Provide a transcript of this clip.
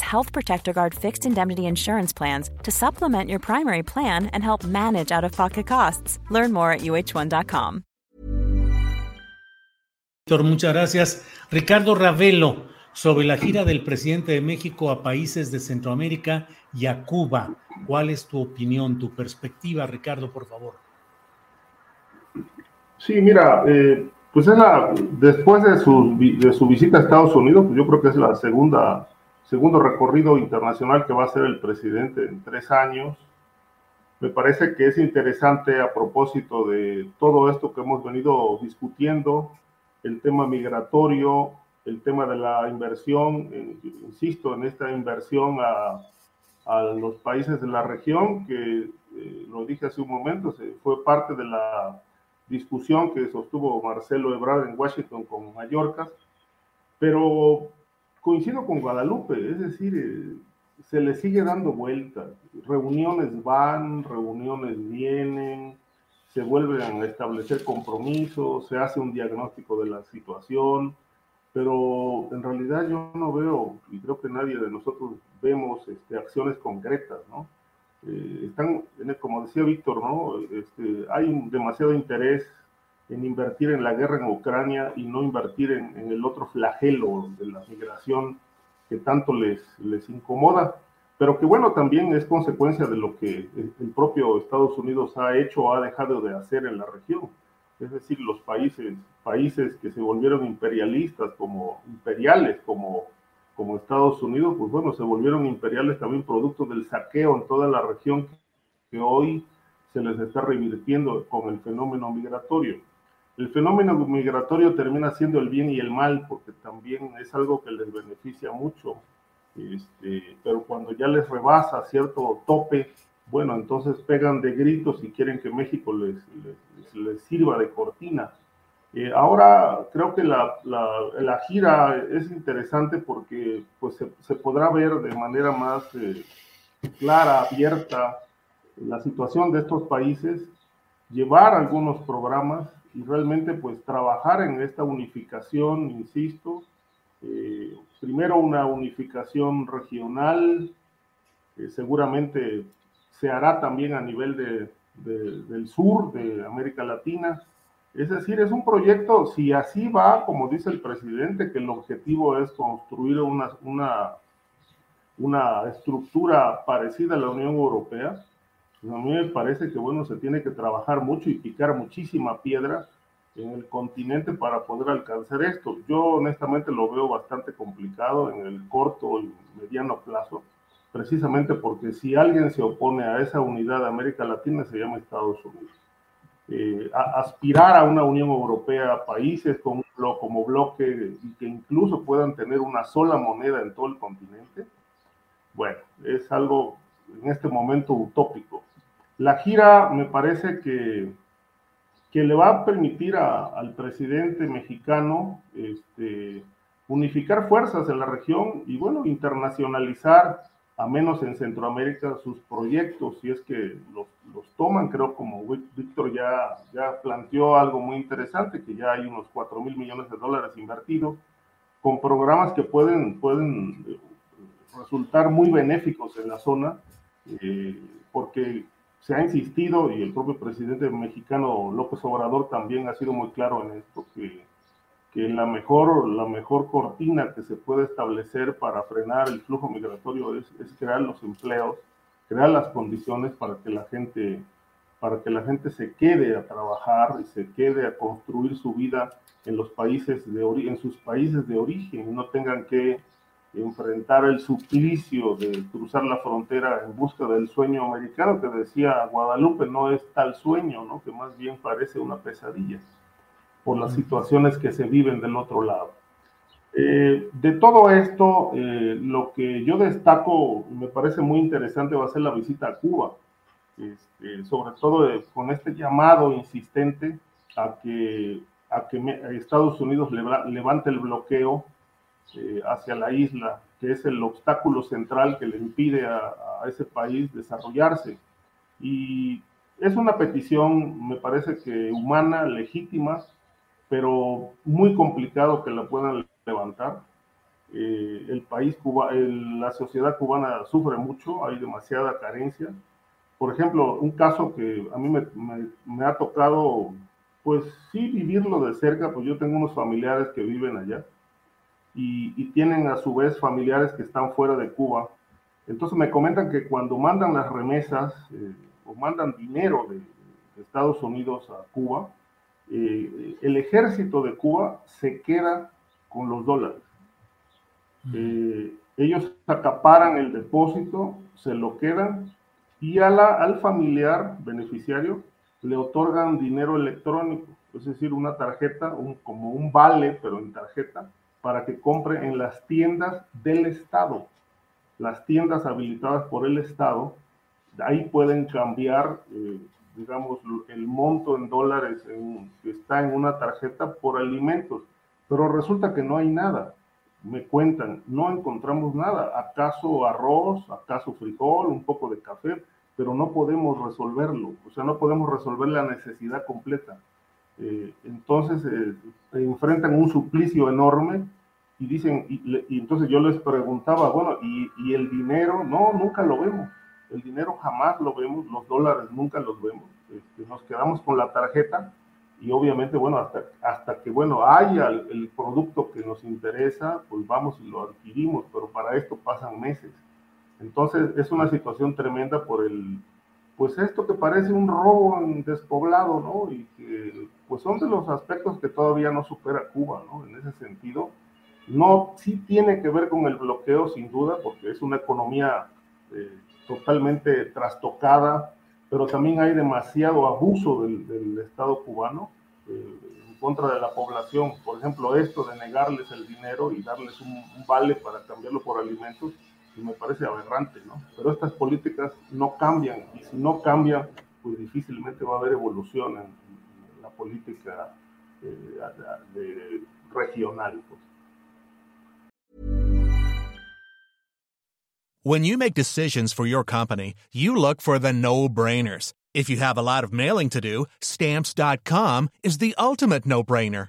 Health Protector Guard fixed indemnity insurance plans to supplement your primary plan and help manage out of pocket costs. Learn more at uh1.com. Muchas gracias. Ricardo Ravelo, sobre la gira del presidente de México a países de Centroamérica y a Cuba. ¿Cuál es tu opinión, tu perspectiva, Ricardo, por favor? Sí, mira, eh, pues es la, después de su, de su visita a Estados Unidos, pues yo creo que es la segunda, segundo recorrido internacional que va a hacer el presidente en tres años. Me parece que es interesante a propósito de todo esto que hemos venido discutiendo, el tema migratorio, el tema de la inversión, insisto, en esta inversión a, a, los países de la región, que eh, lo dije hace un momento, se, fue parte de la discusión que sostuvo Marcelo Ebrard en Washington con Mallorca, pero coincido con Guadalupe, es decir, eh, se le sigue dando vueltas, reuniones van, reuniones vienen, se vuelven a establecer compromisos, se hace un diagnóstico de la situación, pero en realidad yo no veo, y creo que nadie de nosotros vemos este, acciones concretas, ¿no? Eh, están, como decía Víctor, ¿no? Este, hay demasiado interés en invertir en la guerra en Ucrania y no invertir en, en, el otro flagelo de la migración que tanto les, les incomoda, pero que bueno, también es consecuencia de lo que el propio Estados Unidos ha hecho o ha dejado de hacer en la región. Es decir, los países, países que se volvieron imperialistas, como imperiales, como como Estados Unidos, pues bueno, se volvieron imperiales también producto del saqueo en toda la región que hoy se les está revirtiendo con el fenómeno migratorio. El fenómeno migratorio termina siendo el bien y el mal, porque también es algo que les beneficia mucho, este, pero cuando ya les rebasa cierto tope, bueno, entonces pegan de gritos y quieren que México les, les, les sirva de cortina. Eh, ahora creo que la, la, la, gira es interesante porque pues, se, se podrá ver de manera más eh, clara, abierta, la situación de estos países, llevar algunos programas y realmente pues trabajar en esta unificación, insisto, eh, primero una unificación regional, seguramente se hará también a nivel de, del sur de América Latina, es decir, es un proyecto, si así va, como dice el presidente, que el objetivo es construir una, una, una estructura parecida a la Unión Europea, a mí me parece que, bueno, se tiene que trabajar mucho y picar muchísima piedra en el continente para poder alcanzar esto. Yo honestamente lo veo bastante complicado en el corto y mediano plazo, precisamente porque si alguien se opone a esa unidad de América Latina se llama Estados Unidos eh, aspirar a una Unión Europea, países como bloque y que incluso puedan tener una sola moneda en todo el continente, bueno, es algo en este momento utópico. La gira me parece que, que le va a permitir al presidente mexicano este, unificar fuerzas en la región y, bueno, internacionalizar a menos en Centroamérica, sus proyectos, si es que los, los toman, creo como Víctor ya, ya planteó algo muy interesante, que ya hay unos 4 mil millones de dólares invertidos, con programas que pueden, pueden eh, resultar muy benéficos en la zona, eh, porque se ha insistido, y el propio presidente mexicano López Obrador también ha sido muy claro en esto, que que la mejor, la mejor cortina que se puede establecer para frenar el flujo migratorio es, es crear los empleos, crear las condiciones para que la gente para que la gente se quede a trabajar y se quede a construir su vida en los países de en sus países de origen y no tengan que enfrentar el suplicio de cruzar la frontera en busca del sueño americano que decía Guadalupe no es tal sueño, ¿no? que más bien parece una pesadilla por las situaciones que se viven del otro lado. Eh, de todo esto, eh, lo que yo destaco, me parece muy interesante, va a ser la visita a Cuba, este, sobre todo con este llamado insistente a que, a que Estados Unidos levante el bloqueo eh, hacia la isla, que es el obstáculo central que le impide a, ese país desarrollarse. Y es una petición, me parece que humana, legítima, pero muy complicado que la puedan levantar. Eh, el país cuba, la sociedad cubana sufre mucho, hay demasiada carencia. Por ejemplo, un caso que a mí me, me, ha tocado, pues sí, vivirlo de cerca, pues yo tengo unos familiares que viven allá y, tienen a su vez familiares que están fuera de Cuba. Entonces me comentan que cuando mandan las remesas eh, o mandan dinero de, Estados Unidos a Cuba, eh, el ejército de Cuba se queda con los dólares. Eh, ellos acaparan el depósito, se lo quedan y a la, al familiar beneficiario le otorgan dinero electrónico, es decir, una tarjeta, un, como un vale, pero en tarjeta, para que compre en las tiendas del Estado. Las tiendas habilitadas por el Estado, ahí pueden cambiar, eh, digamos, el monto en dólares que está en una tarjeta por alimentos. Pero resulta que no hay nada. Me cuentan, no encontramos nada. ¿Acaso arroz? ¿Acaso frijol? ¿Un poco de café? Pero no podemos resolverlo. O sea, no podemos resolver la necesidad completa. Eh, entonces eh, enfrentan un suplicio enorme y dicen, y, entonces yo les preguntaba, bueno, ¿y, el dinero? No, nunca lo vemos. El dinero jamás lo vemos, los dólares nunca los vemos. Este, nos quedamos con la tarjeta y obviamente, bueno, hasta, hasta que, bueno, haya el, el, producto que nos interesa, pues vamos y lo adquirimos, pero para esto pasan meses. Entonces es una situación tremenda por el, pues esto que parece un robo en despoblado, ¿no? Y que pues son de los aspectos que todavía no supera Cuba, ¿no? En ese sentido, no, sí tiene que ver con el bloqueo, sin duda, porque es una economía eh, totalmente trastocada, pero también hay demasiado abuso del, Estado cubano eh, en contra de la población. Por ejemplo, esto de negarles el dinero y darles un vale para cambiarlo por alimentos, me parece aberrante, ¿no? Pero estas políticas no cambian y si no cambian, pues difícilmente va a haber evolución en, la política eh, de, regional. Pues. When you make decisions for your company, you look for the no-brainers. If you have a lot of mailing to do, stamps.com is the ultimate no-brainer.